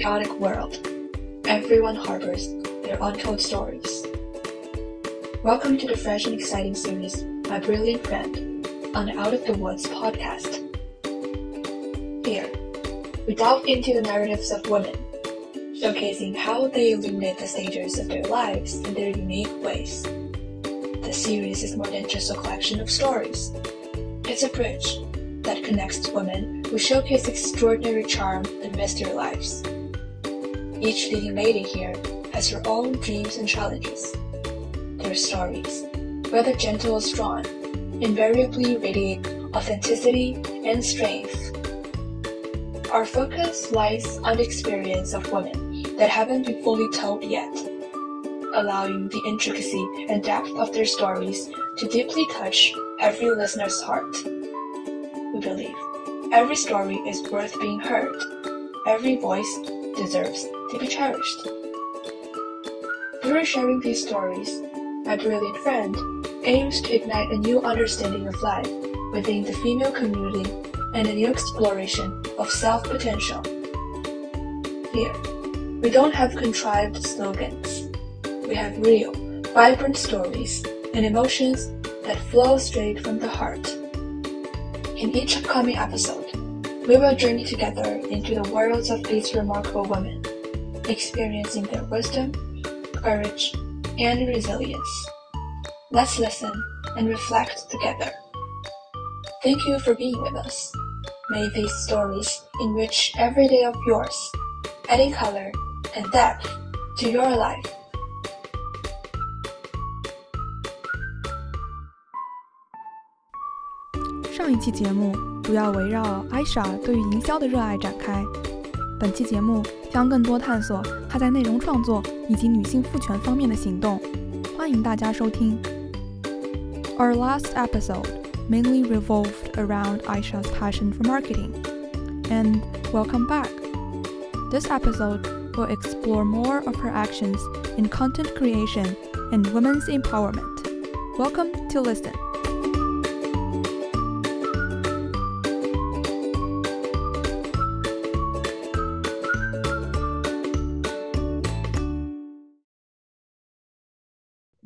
chaotic world, everyone harbors their untold stories. Welcome to the fresh and exciting series, My Brilliant Friend, on the Out of the Woods podcast. Here, we delve into the narratives of women, showcasing how they illuminate the stages of their lives in their unique ways. The series is more than just a collection of stories. It's a bridge that connects women who showcase extraordinary charm and their lives. Each leading lady here has her own dreams and challenges. Their stories, whether gentle or strong, invariably radiate authenticity and strength. Our focus lies on the experience of women that haven't been fully told yet, allowing the intricacy and depth of their stories to deeply touch every listener's heart. We believe every story is worth being heard. Every voice deserves to be cherished. Through sharing these stories, my brilliant friend aims to ignite a new understanding of life within the female community and a new exploration of self potential. Here, we don't have contrived slogans. We have real, vibrant stories and emotions that flow straight from the heart. In each upcoming episode, we will journey together into the worlds of these remarkable women, experiencing their wisdom, courage, and resilience. Let's listen and reflect together. Thank you for being with us. May these stories enrich every day of yours, adding color and depth to your life. 上一期节目主要围绕艾莎对于营销的热爱展开。本期节目 将更多探索她在内容创作以及女性赋权方面的行动。欢迎大家收听。Our last episode mainly revolved around Aisha's passion for marketing. And welcome back. This episode will explore more of her actions in content creation and women's empowerment. Welcome to listen.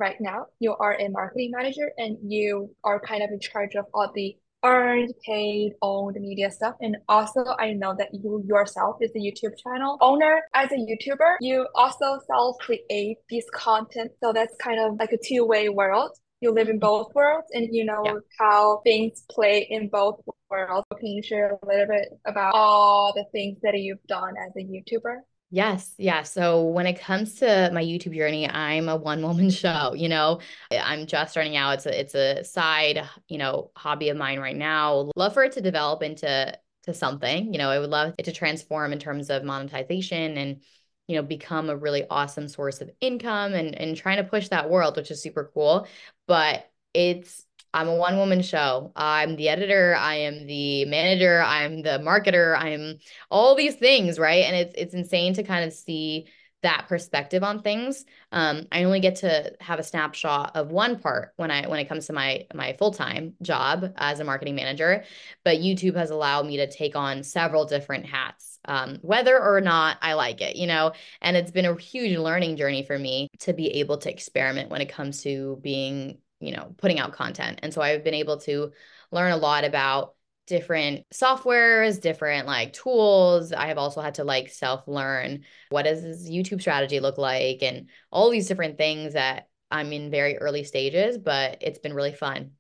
Right now you are a marketing manager and you are kind of in charge of all the earned, paid, owned media stuff. And also, I know that you yourself is a YouTube channel owner. As a YouTuber, you also self create these content. So that's kind of like a two way world. You live in both worlds and you know yeah. how things play in both worlds. Can you share a little bit about all the things that you've done as a YouTuber? Yes, yeah. So when it comes to my YouTube journey, I'm a one woman show, you know. I'm just starting out. It's a it's a side, you know, hobby of mine right now. Love for it to develop into to something. You know, I would love it to transform in terms of monetization and you know, become a really awesome source of income and and trying to push that world, which is super cool. But it's I'm a one woman show. I'm the editor, I am the manager, I'm the marketer, I'm all these things, right? And it's it's insane to kind of see that perspective on things. Um, I only get to have a snapshot of one part when I when it comes to my my full-time job as a marketing manager, but YouTube has allowed me to take on several different hats. Um, whether or not I like it, you know, and it's been a huge learning journey for me to be able to experiment when it comes to being you know, putting out content. And so I've been able to learn a lot about different softwares, different like tools. I have also had to like self learn what does this YouTube strategy look like and all these different things that I'm in very early stages, but it's been really fun.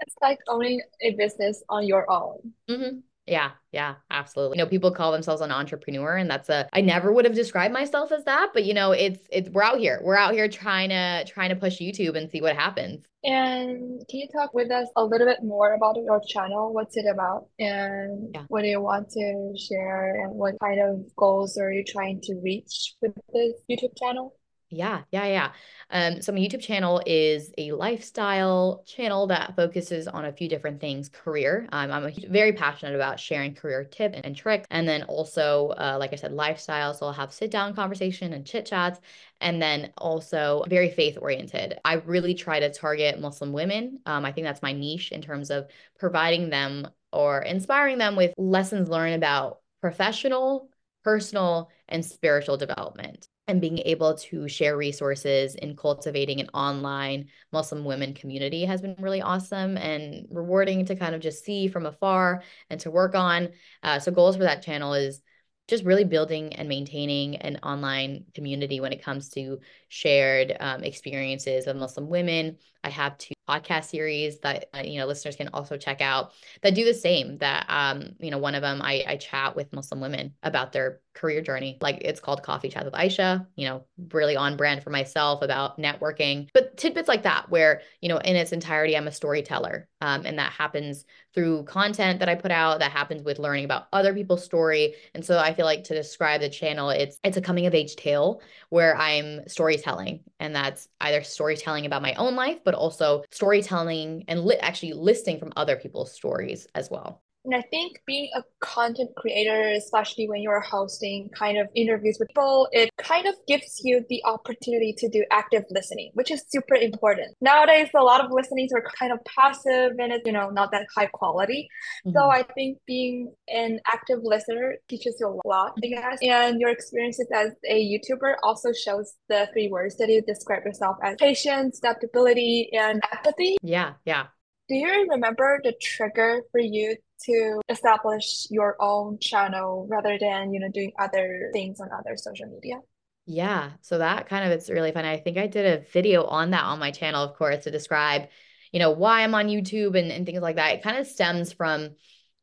It's like owning a business on your own. Mm-hmm. Yeah, yeah, absolutely. You know, people call themselves an entrepreneur and that's a I never would have described myself as that, but you know, it's it's we're out here. We're out here trying to trying to push YouTube and see what happens. And can you talk with us a little bit more about your channel? What's it about? And yeah. what do you want to share and what kind of goals are you trying to reach with this YouTube channel? Yeah, yeah, yeah. Um, so my YouTube channel is a lifestyle channel that focuses on a few different things. Career, um, I'm very passionate about sharing career tips and, and tricks, and then also, uh, like I said, lifestyle. So I'll have sit down conversation and chit chats, and then also very faith oriented. I really try to target Muslim women. Um, I think that's my niche in terms of providing them or inspiring them with lessons learned about professional personal and spiritual development and being able to share resources in cultivating an online Muslim women community has been really awesome and rewarding to kind of just see from afar and to work on. Uh, so, goals for that channel is just really building and maintaining an online community when it comes to shared um, experiences of Muslim women. I have two podcast series that uh, you know listeners can also check out that do the same. That um, you know, one of them I, I chat with Muslim women about their career journey. Like it's called Coffee Chat with Aisha. You know, really on brand for myself about networking, but tidbits like that where you know in its entirety I'm a storyteller, um, and that happens through content that I put out. That happens with learning about other people's story, and so I feel like to describe the channel, it's it's a coming of age tale where I'm storytelling, and that's either storytelling about my own life, but also storytelling and li- actually listing from other people's stories as well. And I think being a content creator, especially when you're hosting kind of interviews with people, it kind of gives you the opportunity to do active listening, which is super important. Nowadays, a lot of listenings are kind of passive and it's, you know, not that high quality. Mm-hmm. So I think being an active listener teaches you a lot, I guess. And your experiences as a YouTuber also shows the three words that you describe yourself as patience, adaptability, and empathy. Yeah, yeah. Do you remember the trigger for you to establish your own channel rather than, you know, doing other things on other social media? Yeah. So that kind of it's really fun. I think I did a video on that on my channel, of course, to describe, you know, why I'm on YouTube and, and things like that. It kind of stems from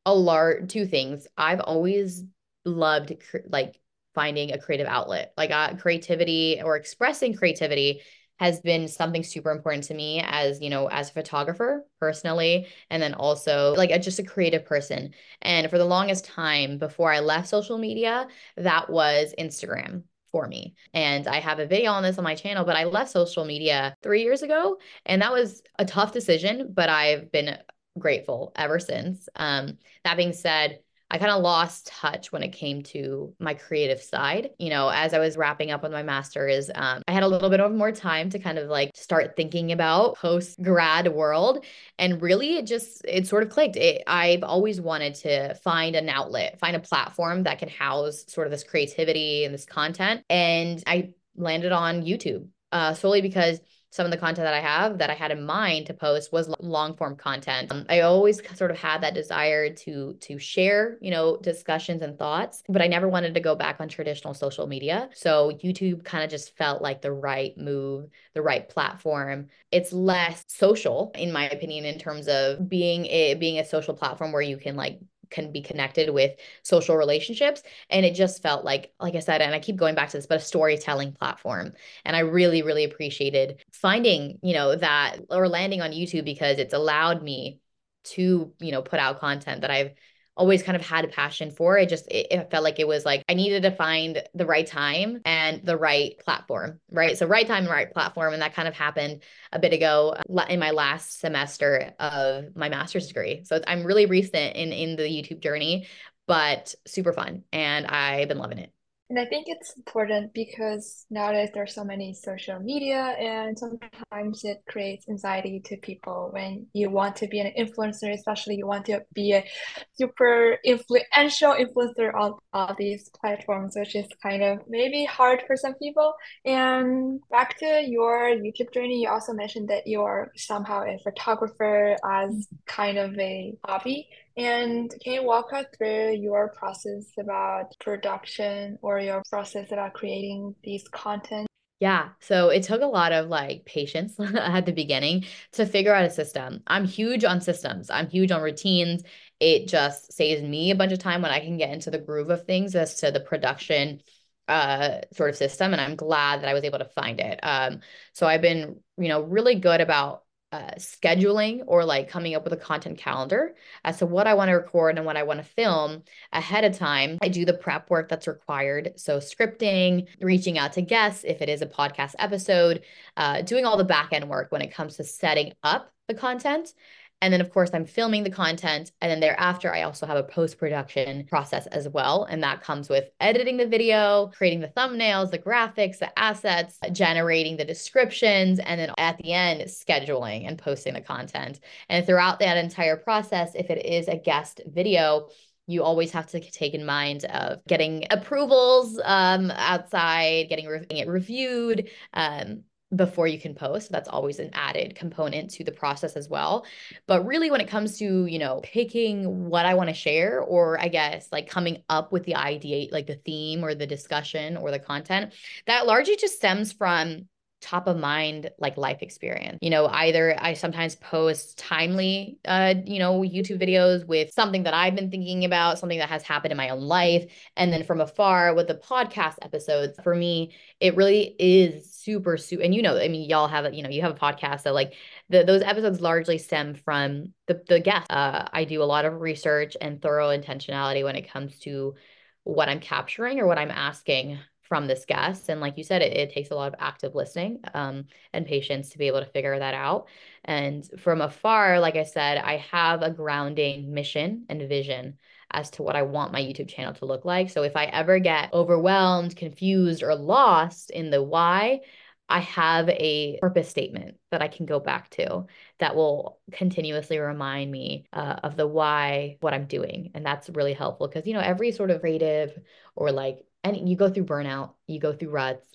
a large two things. I've always loved like finding a creative outlet, like uh, creativity or expressing creativity has been something super important to me as you know as a photographer personally and then also like a, just a creative person. And for the longest time before i left social media that was instagram for me. And i have a video on this on my channel but i left social media three years ago and that was a tough decision but i've been grateful ever since. Um, that being said I kind of lost touch when it came to my creative side. You know, as I was wrapping up with my master's, um, I had a little bit of more time to kind of like start thinking about post grad world. And really, it just, it sort of clicked. It, I've always wanted to find an outlet, find a platform that can house sort of this creativity and this content. And I landed on YouTube uh, solely because some of the content that I have that I had in mind to post was long form content. Um, I always sort of had that desire to to share, you know, discussions and thoughts, but I never wanted to go back on traditional social media. So YouTube kind of just felt like the right move, the right platform. It's less social in my opinion in terms of being a being a social platform where you can like can be connected with social relationships. And it just felt like like i said and i keep going back to this but a storytelling platform. And i really really appreciated finding you know that or landing on youtube because it's allowed me to you know put out content that i've always kind of had a passion for. It just it, it, felt like it was like I needed to find the right time and the right platform, right? So right time and right platform, and that kind of happened a bit ago in my last semester of my master's degree. So I'm really recent in in the YouTube journey, but super fun, and I've been loving it. And I think it's important because nowadays there's so many social media and sometimes it creates anxiety to people when you want to be an influencer, especially you want to be a super influential influencer on all these platforms, which is kind of maybe hard for some people. And back to your YouTube journey, you also mentioned that you're somehow a photographer as mm-hmm. kind of a hobby. And can you walk us through your process about production or your process about creating these content? Yeah. So it took a lot of like patience at the beginning to figure out a system. I'm huge on systems. I'm huge on routines. It just saves me a bunch of time when I can get into the groove of things as to the production uh sort of system and I'm glad that I was able to find it. Um so I've been, you know, really good about uh, scheduling or like coming up with a content calendar as to what I want to record and what I want to film ahead of time. I do the prep work that's required. So, scripting, reaching out to guests if it is a podcast episode, uh, doing all the back end work when it comes to setting up the content. And then, of course, I'm filming the content. And then thereafter, I also have a post production process as well. And that comes with editing the video, creating the thumbnails, the graphics, the assets, generating the descriptions, and then at the end, scheduling and posting the content. And throughout that entire process, if it is a guest video, you always have to take in mind of getting approvals um, outside, getting, re- it reviewed, um, before you can post. That's always an added component to the process as well. But really, when it comes to, you know, picking what I want to share, or I guess like coming up with the idea, like the theme or the discussion or the content, that largely just stems from top of mind like life experience. You know either i sometimes post timely uh you know youtube videos with something that i've been thinking about something that has happened in my own life. And then from afar with the podcast episodes for me it really is super super and you know i mean y'all have you know you have a podcast so like the, those episodes largely stem from the the guest uh i do a lot of research and thorough intentionality when it comes to what i'm capturing or what i'm asking from this guest. And like you said, it, it takes a lot of active listening um, and patience to be able to figure that out. And from afar, like I said, I have a grounding mission and vision as to what I want my YouTube channel to look like. So if I ever get overwhelmed, confused, or lost in the why, I have a purpose statement that I can go back to that will continuously remind me uh, of the why, what I'm doing. And that's really helpful because, you know, every sort of creative or like and you go through burnout, you go through ruts.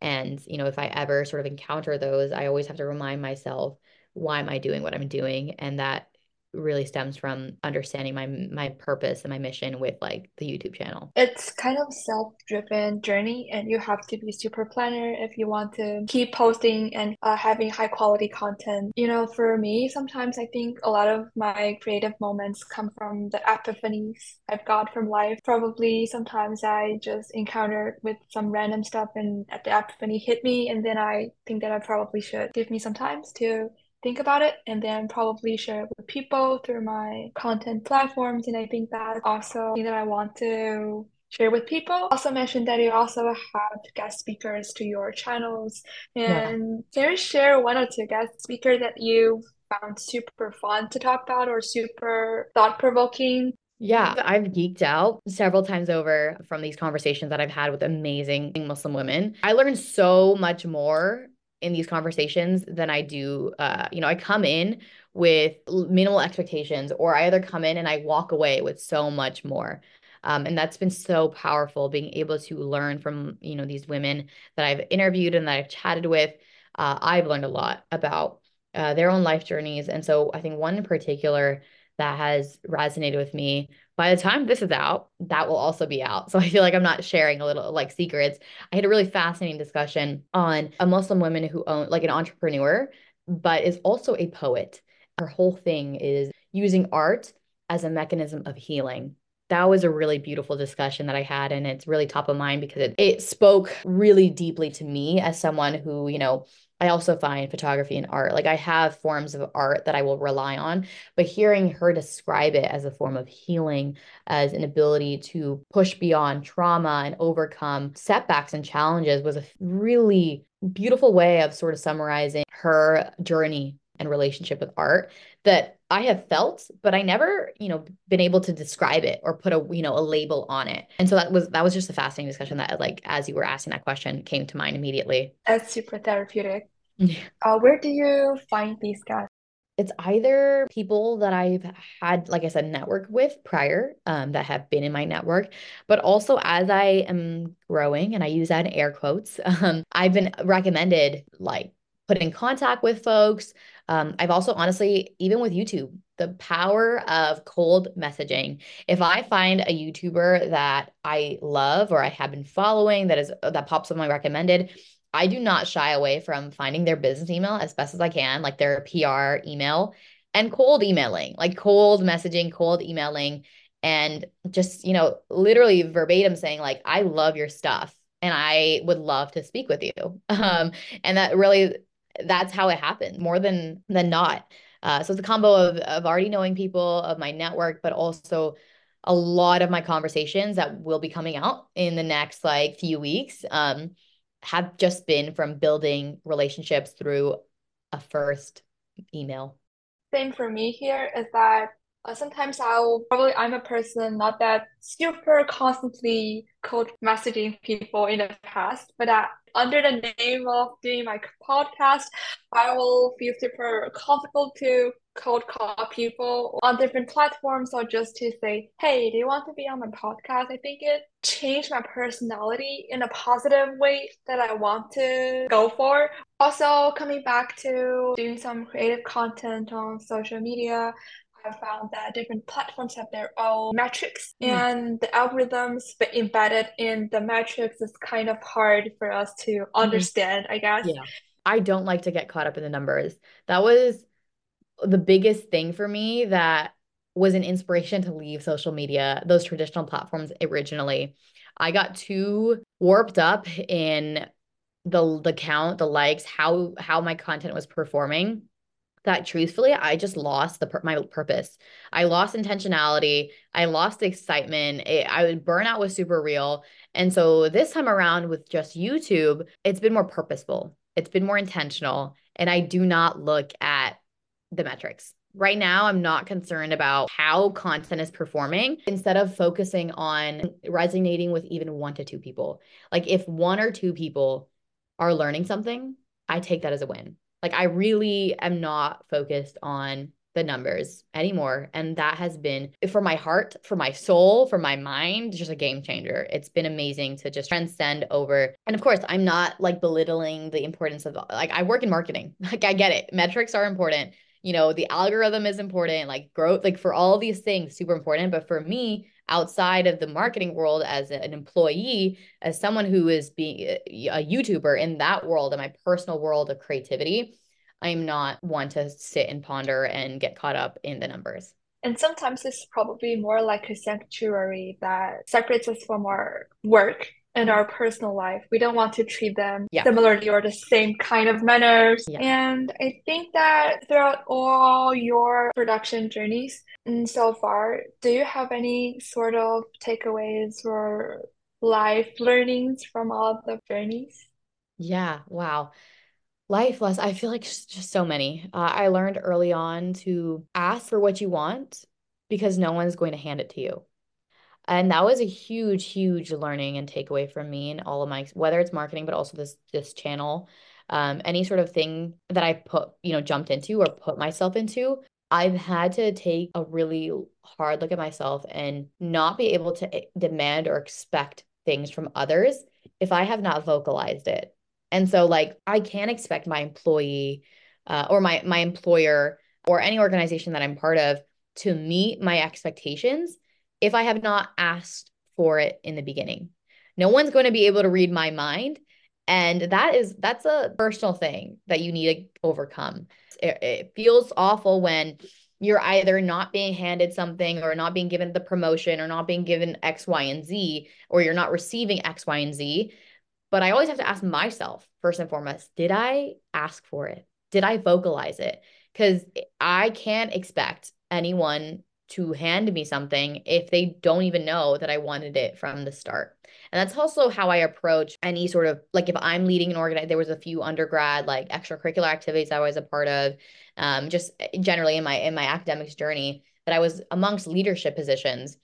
And, you know, if I ever sort of encounter those, I always have to remind myself, why am I doing what I'm doing? And that really stems from understanding my my purpose and my mission with like the YouTube channel. It's kind of self-driven journey and you have to be super planner if you want to keep posting and uh, having high quality content. You know, for me, sometimes I think a lot of my creative moments come from the epiphanies I've got from life. Probably sometimes I just encounter with some random stuff and at the epiphany hit me and then I think that I probably should give me some time to think about it and then probably share it with people through my content platforms. And I think that's also thing that I want to share with people. Also mentioned that you also have guest speakers to your channels. And yeah. can you share one or two guest speakers that you found super fun to talk about or super thought provoking? Yeah, I've geeked out several times over from these conversations that I've had with amazing Muslim women. I learned so much more in these conversations than I do. Uh, you know, I come in with minimal expectations, or I either come in and I walk away with so much more. Um, and that's been so powerful being able to learn from you know these women that I've interviewed and that I've chatted with. Uh, I've learned a lot about uh, their own life journeys, and so I think one in particular that has resonated with me. By the time this is out, that will also be out. So I feel like I'm not sharing a little like secrets. I had a really fascinating discussion on a Muslim woman who own like an entrepreneur, but is also a poet. Her whole thing is using art as a mechanism of healing that was a really beautiful discussion that I had. And it's really top of mind because it, it spoke really deeply to me as someone who, you know, I also find photography and art. Like I have forms of art that I will rely on, but hearing her describe it as a form of healing, as an ability to push beyond trauma and overcome setbacks and challenges was a really beautiful way of sort of summarizing her journey and relationship with art that I have felt, but I never, you know, been able to describe it or put a, you know, a label on it. And so that was that was just a fascinating discussion that like as you were asking that question came to mind immediately. That's super therapeutic. uh, where do you find these guys? It's either people that I've had, like I said, network with prior um, that have been in my network, but also as I am growing, and I use that in air quotes, um, I've been recommended like put in contact with folks. Um, I've also honestly, even with YouTube, the power of cold messaging. If I find a YouTuber that I love or I have been following that is that pops up my recommended, I do not shy away from finding their business email as best as I can, like their PR email and cold emailing, like cold messaging, cold emailing, and just, you know, literally verbatim saying, like, I love your stuff and I would love to speak with you. Um, and that really that's how it happened more than than not. Uh, so it's a combo of of already knowing people of my network, but also a lot of my conversations that will be coming out in the next like few weeks um, have just been from building relationships through a first email. Same for me here is that uh, sometimes I'll probably I'm a person not that super constantly cold messaging people in the past, but that under the name of doing my podcast, I will feel super comfortable to cold call people on different platforms or just to say, hey, do you want to be on my podcast? I think it changed my personality in a positive way that I want to go for. Also, coming back to doing some creative content on social media, I found that different platforms have their own metrics mm. and the algorithms embedded in the metrics is kind of hard for us to mm-hmm. understand, mm. I guess. Yeah. I don't like to get caught up in the numbers. That was the biggest thing for me that was an inspiration to leave social media, those traditional platforms originally. I got too warped up in the the count, the likes, how how my content was performing that truthfully I just lost the my purpose. I lost intentionality. I lost the excitement. It, I burnout was super real. And so this time around with just YouTube, it's been more purposeful. It's been more intentional and I do not look at the metrics. Right now, I'm not concerned about how content is performing instead of focusing on resonating with even one to two people. Like, if one or two people are learning something, I take that as a win. Like, I really am not focused on the numbers anymore. And that has been for my heart, for my soul, for my mind, just a game changer. It's been amazing to just transcend over. And of course, I'm not like belittling the importance of like I work in marketing. Like I get it. Metrics are important you know the algorithm is important like growth like for all these things super important but for me outside of the marketing world as an employee as someone who is being eh, a youtuber in that world in my personal world of creativity i'm not one to sit and ponder and get caught up in the numbers. And sometimes it's probably more like a sanctuary that separates us from our work in our personal life. We don't want to treat them yeah. similarly or the same kind of manners. Yeah. And I think that throughout all your production journeys and so far, do you have any sort of takeaways or life learnings from all of the journeys? Yeah, wow. Life less, I feel like just so many. Uh, I learned early on to ask for what you want because no one's going to hand it to you and that was a huge huge learning and takeaway from me and all of my whether it's marketing but also this this channel. Um, any sort of thing that i put you know jumped into or put myself into i've had to take a really hard look at myself and not be able to eh, demand or expect things from others if i have not vocalized it. And so like i can't expect my employee uh, or my my employer or any organization that i'm part of to meet my expectations if I have not asked for it in the beginning. No one's going to be able to read my mind. And that is, that's a personal thing that you need to overcome. It, it feels awful when you're either not being handed something or not being given the promotion or not being given X, Y, and Z, or you're not receiving X, Y, and Z. But I always have to ask myself, first and foremost, did I ask for it? Did I vocalize it? Because I can't expect anyone to hand me something if they don't even know that I wanted it from the start. And that's also how I approach any sort of like if I'm leading an organization, there was a few undergrad like extracurricular activities I was a part of, um, just eh, generally in my in my academics journey that I was amongst leadership positions.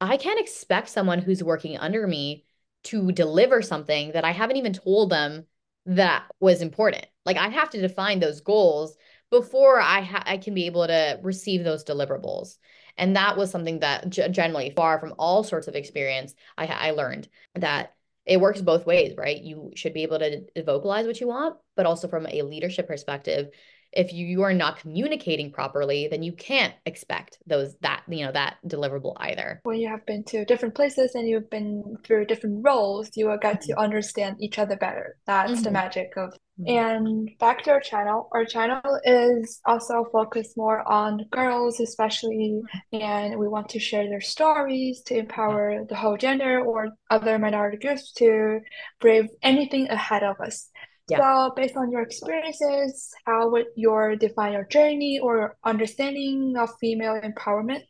I can't expect someone who's working under me to deliver something that I haven't even told them that was important. Like I have to define those goals before I ha- I can be able to receive those deliverables. And that was something that generally far from all sorts of experience I I learned that it works both ways, right? You should be able to vocalize what you want, but also from a leadership perspective, if you, you are not communicating properly then you can't expect those that you know that deliverable either when you have been to different places and you've been through different roles you will get to mm-hmm. understand each other better that's mm-hmm. the magic of. And back to our channel our channel is also focused more on girls especially and we want to share their stories to empower the whole gender or other minority groups to brave anything ahead of us yeah. So, based on your experiences, how would your define your journey or understanding of female empowerment?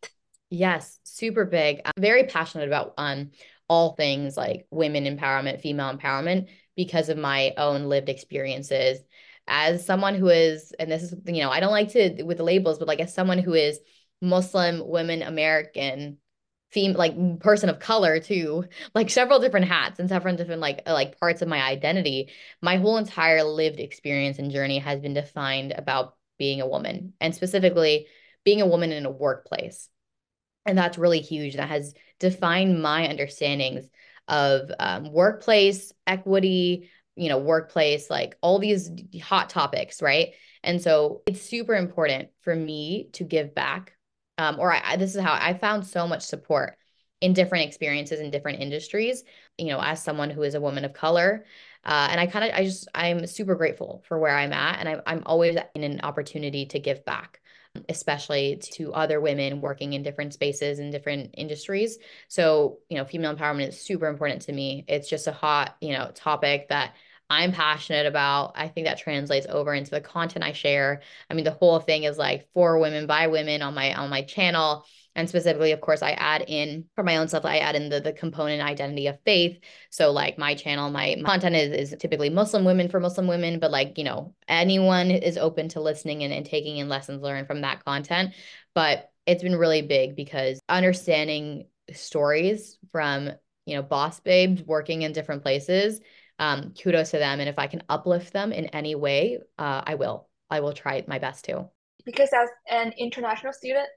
Yes, super big. I'm very passionate about um all things like women empowerment, female empowerment because of my own lived experiences. As someone who is, and this is, you know, I don't like to with the labels, but like as someone who is Muslim, women, American, fem like person of color too like several different hats and several different like uh, like parts of my identity my whole entire lived experience and journey has been defined about being a woman and specifically being a woman in a workplace. And that's really huge. That has defined my understandings of um, workplace equity, you know, workplace, like all these hot topics, right? And so it's super important for me to give back. Um, or I, this is how I found so much support in different experiences in different industries, you know, as someone who is a woman of color. Uh, and I kind of, I just, I'm super grateful for where I'm at. And I'm, I'm always in an opportunity to give back especially to other women working in different spaces and different industries. So, you know, female empowerment is super important to me. It's just a hot, you know, topic that I'm passionate about. I think that translates over into the content I share. I mean, the whole thing is like for women by women on my on my channel and specifically of course i add in for my own stuff i add in the, the component identity of faith. So like my channel my, my content is, is typically muslim women for muslim women but like you know anyone is open to listening and, and taking in lessons learned from that content. But it's been really big because understanding stories from you know boss babes working in different places um, kudos to them. And if i can uplift them in any way uh, i will. I will try my best to. Because as an international student.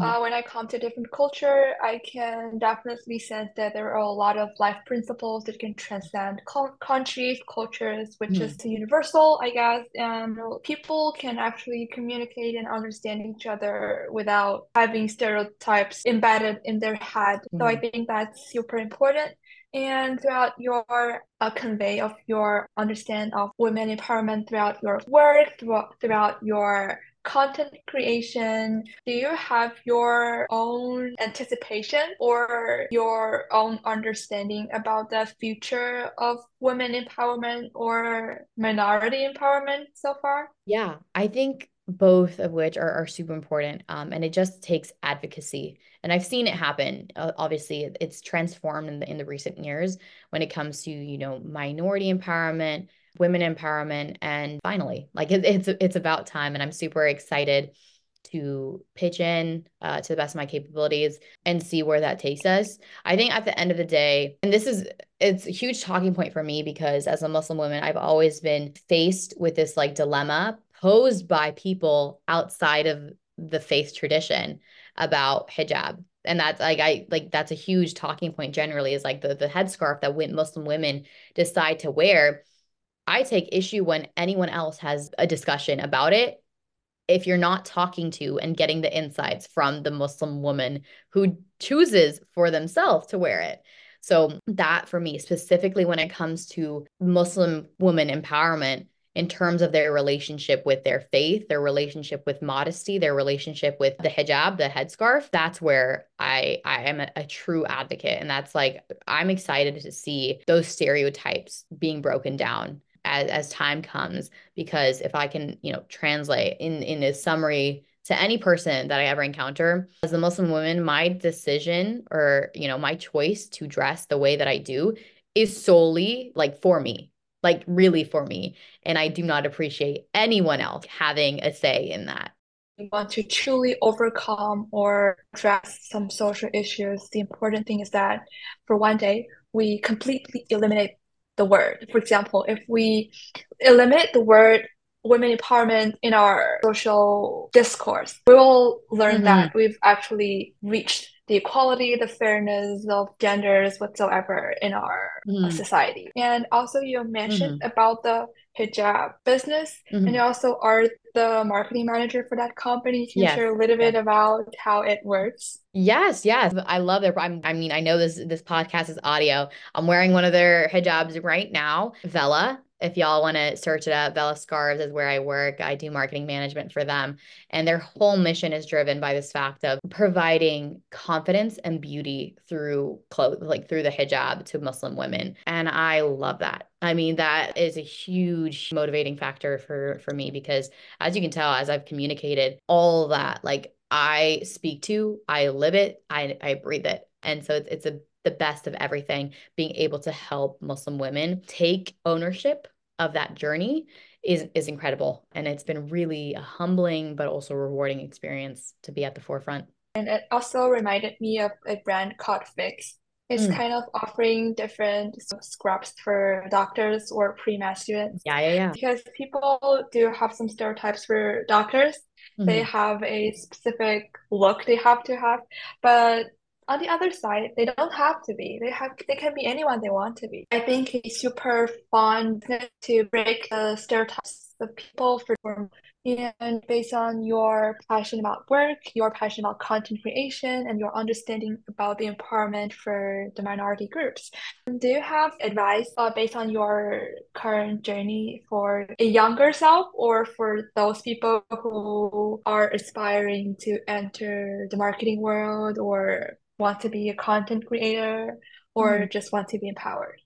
Uh, when I come to different culture, I can definitely sense that there are a lot of life principles that can transcend co- countries, cultures, which mm-hmm. is universal, I guess. And people can actually communicate and understand each other without having stereotypes embedded in their head. Mm-hmm. So I mm-hmm. think that's super important and throughout your uh, convey of your understand of women empowerment throughout your work throughout, throughout your content creation, do you have your own anticipation or your own understanding about the future of women empowerment or minority empowerment so far? Yeah, I think both of which are, are super important um, and it just takes advocacy and i've seen it happen uh, obviously it's transformed in the in the recent years when it comes to you know minority empowerment women empowerment and finally like it, it's it's about time and i'm super excited to pitch in uh, to the best of my capabilities and see where that takes us. I think at the end of the day and this is it's a huge talking point for me because as a muslim woman i've always been faced with this like dilemma posed by people outside of the faith tradition about hijab. And that's like I like that's a huge talking point generally is like the the headscarf that Muslim women decide to wear I take issue when anyone else has a discussion about it. If you're not talking to and getting the insights from the Muslim woman who chooses for themselves to wear it. So, that for me, specifically when it comes to Muslim woman empowerment, in terms of their relationship with their faith, their relationship with modesty, their relationship with the hijab, the headscarf, that's where I I am a, a, true advocate and that's like I'm excited to see those stereotypes being broken down as, as time comes because if i can you know translate in in a summary to any person that i ever encounter as a muslim woman my decision or you know my choice to dress the way that i do is solely like for me like really for me and i do not appreciate anyone else having a say in that. Want to truly overcome or address some social issues, the important thing is that for one day, we completely eliminate the word. For example, if we eliminate the word women empowerment in our social discourse, we will learn mm-hmm. that we've actually reached the equality, the fairness of genders whatsoever in our mm-hmm. society. And also, you mentioned mm-hmm. about the hijab business, and mm-hmm. you also are the marketing manager for that company. Can yes. you share a little bit about how it works? Yes, yes. I love their I'm, I mean, I know this this podcast is audio. I'm wearing one of their hijabs right now. Vela if y'all want to search it up, Vela Scarves is where I work. I do marketing management for them. And their whole mission is driven by this fact of providing confidence and beauty through clothes, like through the hijab to Muslim women. And I love that. I mean, that is a huge motivating factor for for me because as you can tell, as I've communicated, all that, like I speak to, I live it, I, I breathe it. And so it's, it's a the best of everything, being able to help Muslim women take ownership of that journey is is incredible and it's been really a humbling but also rewarding experience to be at the forefront and it also reminded me of a brand called FIGS It's Mm. kind of offering different scrubs for doctors or pre-med students Yeah, yeah, yeah. because people do have some stereotypes for doctors. They Mhm. have a specific look they have to have, but on the other side, they don't have to be. They have they can be anyone they want to be. I think it's super fun to break the stereotypes of people for and based on your passion about work, your passion about content creation, and your understanding about the empowerment for the minority groups. Do you have advice uh, based on your current journey for a younger self or for those people who are aspiring to enter the marketing world or want to be a content creator or Mhm. just want to be empowered?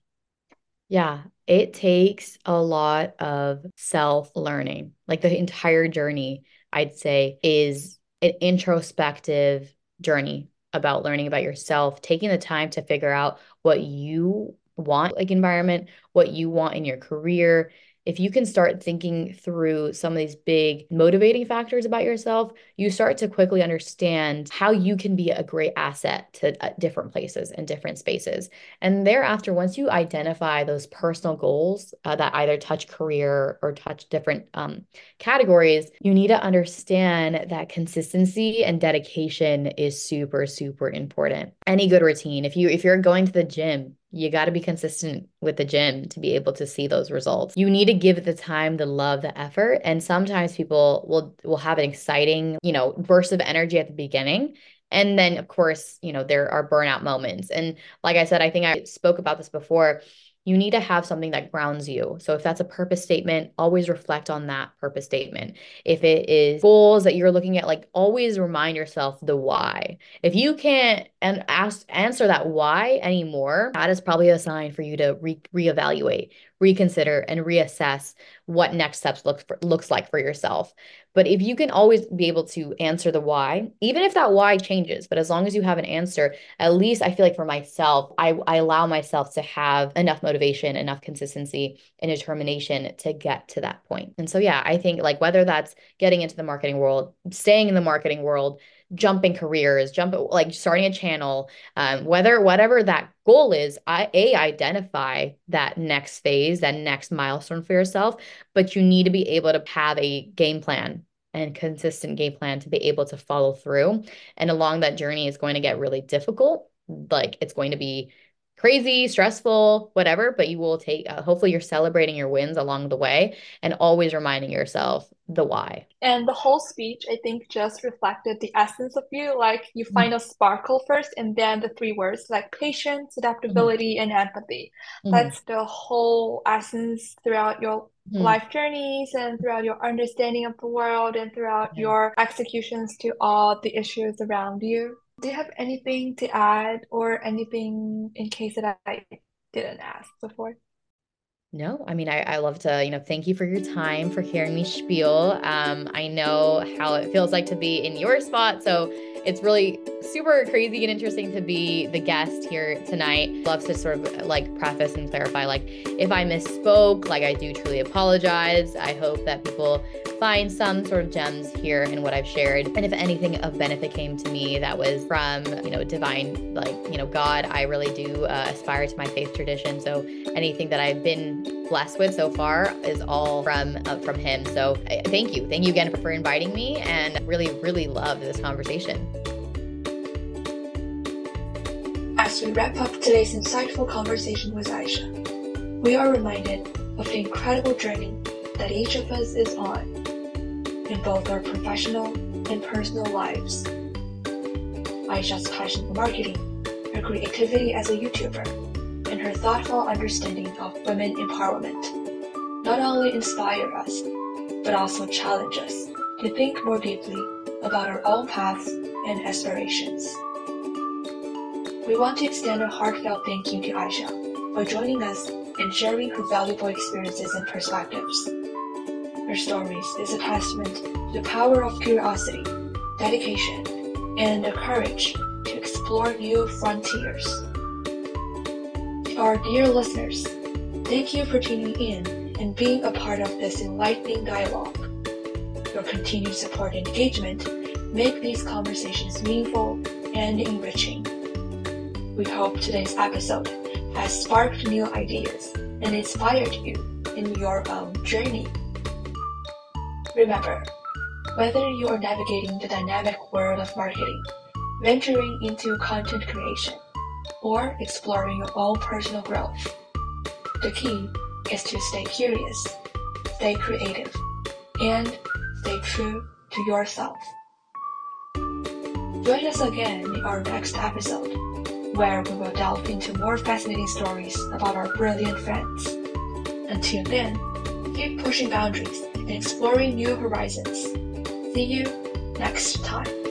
Yeah, it takes a lot of self-learning. Like the entire journey, I'd say, is an introspective journey about learning about yourself, taking the time to figure out what you want, like environment, what you want in your career. If you can start thinking through some of these big motivating factors about yourself, you start to quickly understand how you can be a great asset to uh, different places and different spaces. And thereafter, once you identify those personal goals uh, that either touch career or touch different um, categories, you need to understand that consistency and dedication is super, super important. Any good routine, if you if you're going to the gym, you got to be consistent with the gym to be able to see those results. You need to give it the time, the love, the effort. And sometimes people will will have an exciting, you know, burst of energy at the beginning. And then of course, you know, there are burnout moments. And like I said, I think I spoke about this before. You need to have something that grounds you. So if that's a purpose statement, always reflect on that purpose statement. If it is goals that you're looking at, like always remind yourself the why. If you can't and ask answer that why anymore, that is probably a sign for you to re- reevaluate, reconsider, and reassess what next steps look for, looks like for yourself. But if you can always be able to answer the why, even if that why changes, but as long as you have an answer, at least I feel like for myself, I, I allow myself to have enough motivation, enough consistency, and determination to get to that point. And so, yeah, I think like whether that's getting into the marketing world, staying in the marketing world, jumping careers, jump like starting a channel, um, whether whatever that goal is, I a identify that next phase, that next milestone for yourself, but you need to be able to have a game plan and consistent game plan to be able to follow through. And along that journey is going to get really difficult. Like it's going to be crazy, stressful, whatever, but you will take, uh, hopefully, you're celebrating your wins along the way and always reminding yourself the why. And the whole speech, I think, just reflected the essence of you. Like you Mm-hmm. find a sparkle first, and then the three words like patience, adaptability, and empathy. Mhm. That's the whole essence throughout your Mhm. life journeys and throughout your understanding of the world and throughout your executions to all the issues around you. Do you have anything to add or anything in case that I didn't ask before? No, I mean, I, I love to, you know, thank you for your time, for hearing me spiel. Um, I know how it feels like to be in your spot. So it's really super crazy and interesting to be the guest here tonight. Love to sort of like preface and clarify, like, if I misspoke, like, I do truly apologize. I hope that people find some sort of gems here in what I've shared. And if anything of benefit came to me that was from, you know, divine, like, you know, God, I really do uh, aspire to my faith tradition. So anything that I've been blessed with so far is all from uh, from him. So thank you. Thank you again for, inviting me and really, really loved this conversation. As we wrap up today's insightful conversation with Aisha, we are reminded of the incredible journey that each of us is on in both our professional and personal lives. Aisha's passion for marketing, her creativity as a YouTuber, and her thoughtful understanding of women empowerment not only inspire us, but also challenge us to think more deeply about our own paths and aspirations. We want to extend a heartfelt thank you to Aisha for joining us and sharing her valuable experiences and perspectives. Her stories is a testament to the power of curiosity, dedication, and the courage to explore new frontiers. Our dear listeners, thank you for tuning in and being a part of this enlightening dialogue. Your continued support and engagement make these conversations meaningful and enriching. We hope today's episode has sparked new ideas and inspired you in your own journey. Remember, whether you are navigating the dynamic world of marketing, venturing into content creation, or exploring your own personal growth, the key is to stay curious, stay creative, and stay true to yourself. Join us again in our next episode, where we will delve into more fascinating stories about our brilliant friends. Until then, keep pushing boundaries and exploring new horizons. See you next time.